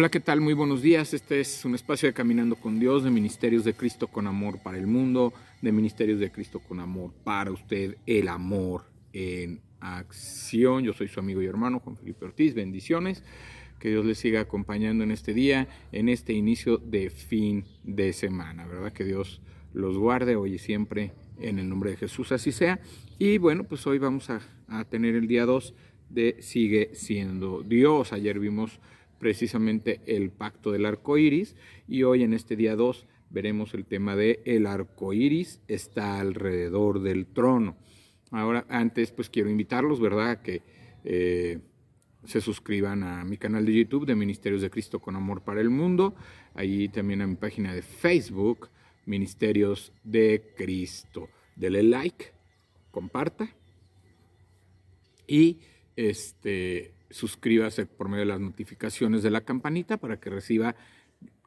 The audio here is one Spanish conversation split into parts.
Hola, ¿qué tal? Muy buenos días. Este es un espacio de Caminando con Dios, de Ministerios de Cristo con Amor para el mundo, de Ministerios de Cristo con Amor para usted, el amor en acción. Yo soy su amigo y hermano Juan Felipe Ortiz. Bendiciones. Que Dios les siga acompañando en este día, en este inicio de fin de semana, ¿verdad? Que Dios los guarde hoy y siempre en el nombre de Jesús, así sea. Y bueno, pues hoy vamos a, a tener el día 2 de Sigue siendo Dios. Ayer vimos precisamente el pacto del arco iris y hoy en este día 2 veremos el tema de el arco iris está alrededor del trono. Ahora, antes, pues quiero invitarlos, ¿verdad?, a que eh, se suscriban a mi canal de YouTube de Ministerios de Cristo con Amor para el Mundo, ahí también a mi página de Facebook, Ministerios de Cristo. Dele like, comparta y este suscríbase por medio de las notificaciones de la campanita para que reciba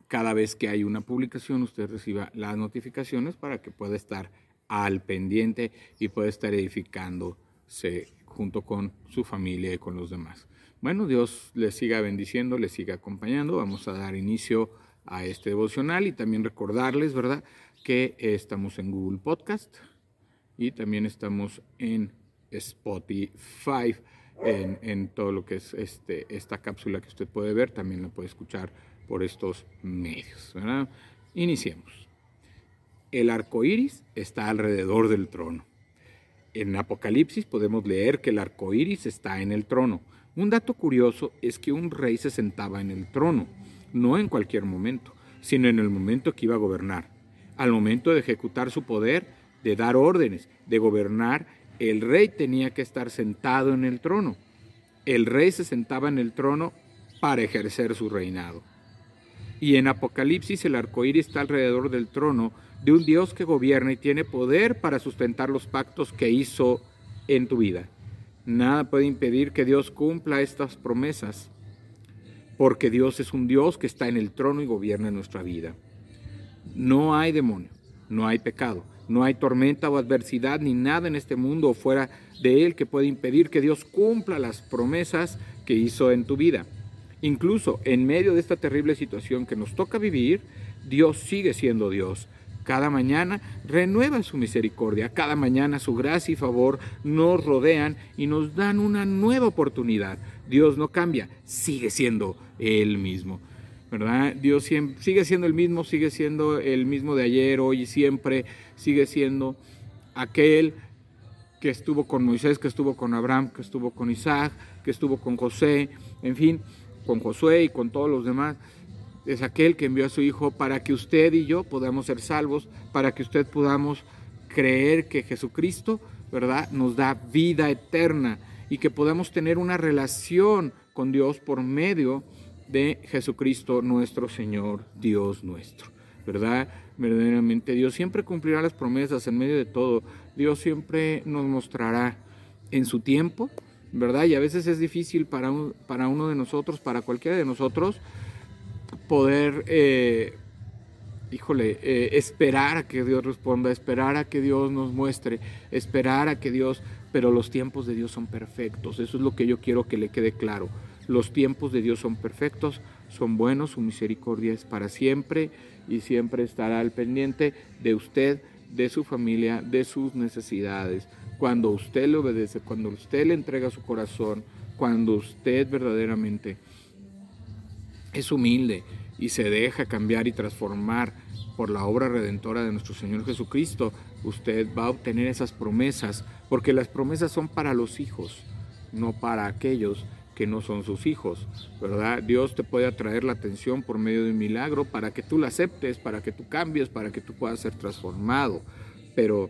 cada vez que hay una publicación, usted reciba las notificaciones para que pueda estar al pendiente y pueda estar edificándose junto con su familia y con los demás. Bueno, Dios les siga bendiciendo, les siga acompañando. Vamos a dar inicio a este devocional y también recordarles, ¿verdad?, que estamos en Google Podcast y también estamos en Spotify en, todo lo que es este, esta cápsula que usted puede ver, también la puede escuchar por estos medios. Iniciemos. El arco iris está alrededor del trono. En Apocalipsis podemos leer que el arco iris está en el trono. Un dato curioso es que un rey se sentaba en el trono, no en cualquier momento, sino en el momento que iba a gobernar. Al momento de ejecutar su poder, de dar órdenes, de gobernar el rey tenía que estar sentado en el trono. El rey se sentaba en el trono para ejercer su reinado. Y en Apocalipsis el arcoíris está alrededor del trono de un Dios que gobierna y tiene poder para sustentar los pactos que hizo en tu vida. Nada puede impedir que Dios cumpla estas promesas, porque Dios es un Dios que está en el trono y gobierna nuestra vida. No hay demonio, no hay pecado, no hay tormenta o adversidad ni nada en este mundo o fuera de él que pueda impedir que Dios cumpla las promesas que hizo en tu vida. Incluso en medio de esta terrible situación que nos toca vivir, Dios sigue siendo Dios. Cada mañana renueva su misericordia, cada mañana su gracia y favor nos rodean y nos dan una nueva oportunidad. Dios no cambia, sigue siendo Él mismo. ¿Verdad? Dios sigue siendo el mismo, sigue siendo el mismo de ayer, hoy y siempre, sigue siendo aquel que estuvo con Moisés, que estuvo con Abraham, que estuvo con Isaac, que estuvo con José, en fin, con Josué y con todos los demás. Es aquel que envió a su Hijo para que usted y yo podamos ser salvos, para que usted podamos creer que Jesucristo, ¿verdad?, nos da vida eterna y que podamos tener una relación con Dios por medio de Jesucristo nuestro Señor, Dios nuestro. ¿Verdad? Verdaderamente Dios siempre cumplirá las promesas en medio de todo. Dios siempre nos mostrará en su tiempo, ¿verdad? Y a veces es difícil para, para uno de nosotros, para cualquiera de nosotros, poder, eh, híjole, eh, esperar a que Dios responda, esperar a que Dios nos muestre, esperar a que Dios, pero los tiempos de Dios son perfectos. Eso es lo que yo quiero que le quede claro. Los tiempos de Dios son perfectos, son buenos, su misericordia es para siempre y siempre estará al pendiente de usted, de su familia, de sus necesidades. Cuando usted le obedece, cuando usted le entrega su corazón, cuando usted verdaderamente es humilde y se deja cambiar y transformar por la obra redentora de nuestro Señor Jesucristo, usted va a obtener esas promesas, porque las promesas son para los hijos, no para aquellos que no son sus hijos, ¿verdad? Dios te puede atraer la atención por medio de un milagro para que tú la aceptes, para que tú cambies, para que tú puedas ser transformado, pero,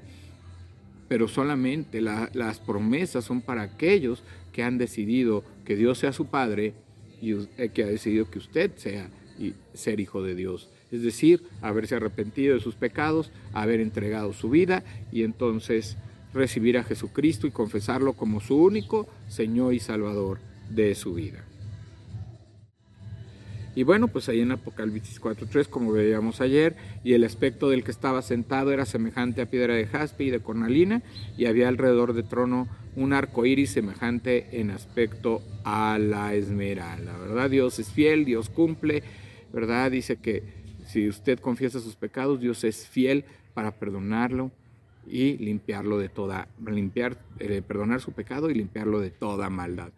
pero solamente las promesas son para aquellos que han decidido que Dios sea su Padre y eh, que ha decidido que usted sea y ser hijo de Dios. Es decir, haberse arrepentido de sus pecados, haber entregado su vida y entonces recibir a Jesucristo y confesarlo como su único Señor y Salvador de su vida. Y bueno, pues ahí en Apocalipsis 4.3, como veíamos ayer, y el aspecto del que estaba sentado era semejante a piedra de jaspe y de cornalina, y había alrededor del trono un arco iris semejante en aspecto a la esmeralda. ¿Verdad? Dios es fiel, Dios cumple, ¿verdad? Dice que si usted confiesa sus pecados, Dios es fiel para perdonarlo y limpiarlo de toda, limpiar, eh, perdonar su pecado y limpiarlo de toda maldad.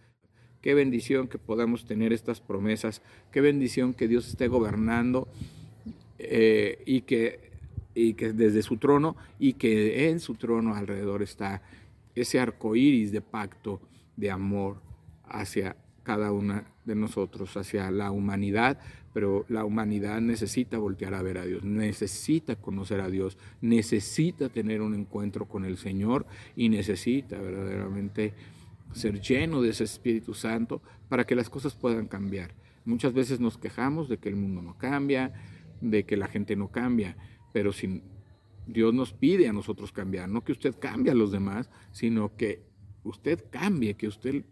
Qué bendición que podamos tener estas promesas, qué bendición que Dios esté gobernando eh, y, que, y que desde su trono y que en su trono alrededor está ese arco iris de pacto, de amor hacia cada una de nosotros, hacia la humanidad, pero la humanidad necesita voltear a ver a Dios, necesita conocer a Dios, necesita tener un encuentro con el Señor y necesita verdaderamente ser lleno de ese Espíritu Santo para que las cosas puedan cambiar. Muchas veces nos quejamos de que el mundo no cambia, de que la gente no cambia, pero sin Dios nos pide a nosotros cambiar, no que usted cambie a los demás, sino que usted cambie, que usted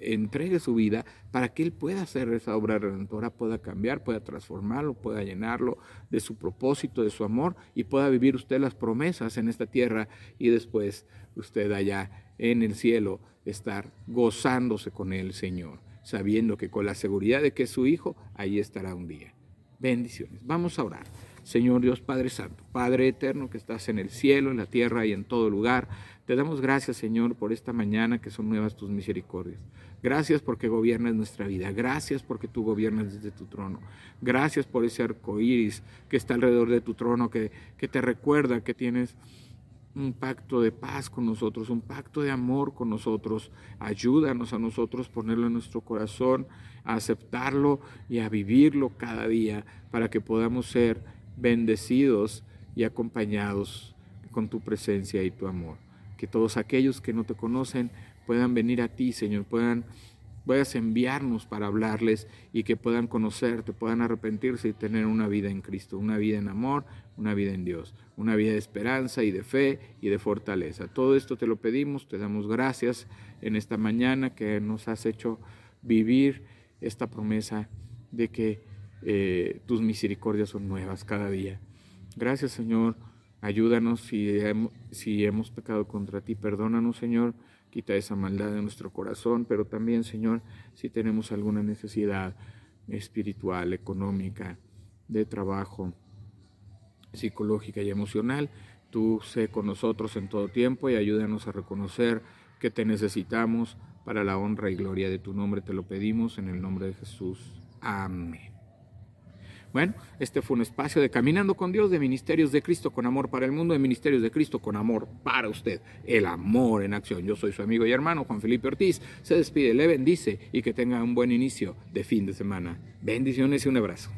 entregue su vida para que Él pueda hacer esa obra redentora, pueda cambiar, pueda transformarlo, pueda llenarlo de su propósito, de su amor y pueda vivir usted las promesas en esta tierra y después usted allá en el cielo estar gozándose con el Señor, sabiendo que con la seguridad de que es su Hijo, ahí estará un día. Bendiciones. Vamos a orar. Señor Dios Padre Santo, Padre eterno que estás en el cielo, en la tierra y en todo lugar, te damos gracias, Señor, por esta mañana que son nuevas tus misericordias. Gracias porque gobiernas nuestra vida. Gracias porque tú gobiernas desde tu trono. Gracias por ese arco iris que está alrededor de tu trono, que, que te recuerda que tienes un pacto de paz con nosotros, un pacto de amor con nosotros. Ayúdanos a nosotros ponerlo en nuestro corazón, a aceptarlo y a vivirlo cada día para que podamos ser bendecidos y acompañados con tu presencia y tu amor. Que todos aquellos que no te conocen puedan venir a ti, Señor, puedan puedas enviarnos para hablarles y que puedan conocerte, puedan arrepentirse y tener una vida en Cristo, una vida en amor, una vida en Dios, una vida de esperanza y de fe y de fortaleza. Todo esto te lo pedimos, te damos gracias en esta mañana que nos has hecho vivir esta promesa de que eh, tus misericordias son nuevas cada día. Gracias Señor, ayúdanos si si hemos pecado contra ti, perdónanos Señor, quita esa maldad de nuestro corazón, pero también Señor, si tenemos alguna necesidad espiritual, económica, de trabajo, psicológica y emocional, tú sé con nosotros en todo tiempo y ayúdanos a reconocer que te necesitamos para la honra y gloria de tu nombre. Te lo pedimos en el nombre de Jesús. Amén. Bueno, este fue un espacio de Caminando con Dios, de Ministerios de Cristo con Amor para el Mundo, de Ministerios de Cristo con Amor para usted. El amor en acción. Yo soy su amigo y hermano Juan Felipe Ortiz. Se despide, le bendice y que tenga un buen inicio de fin de semana. Bendiciones y un abrazo.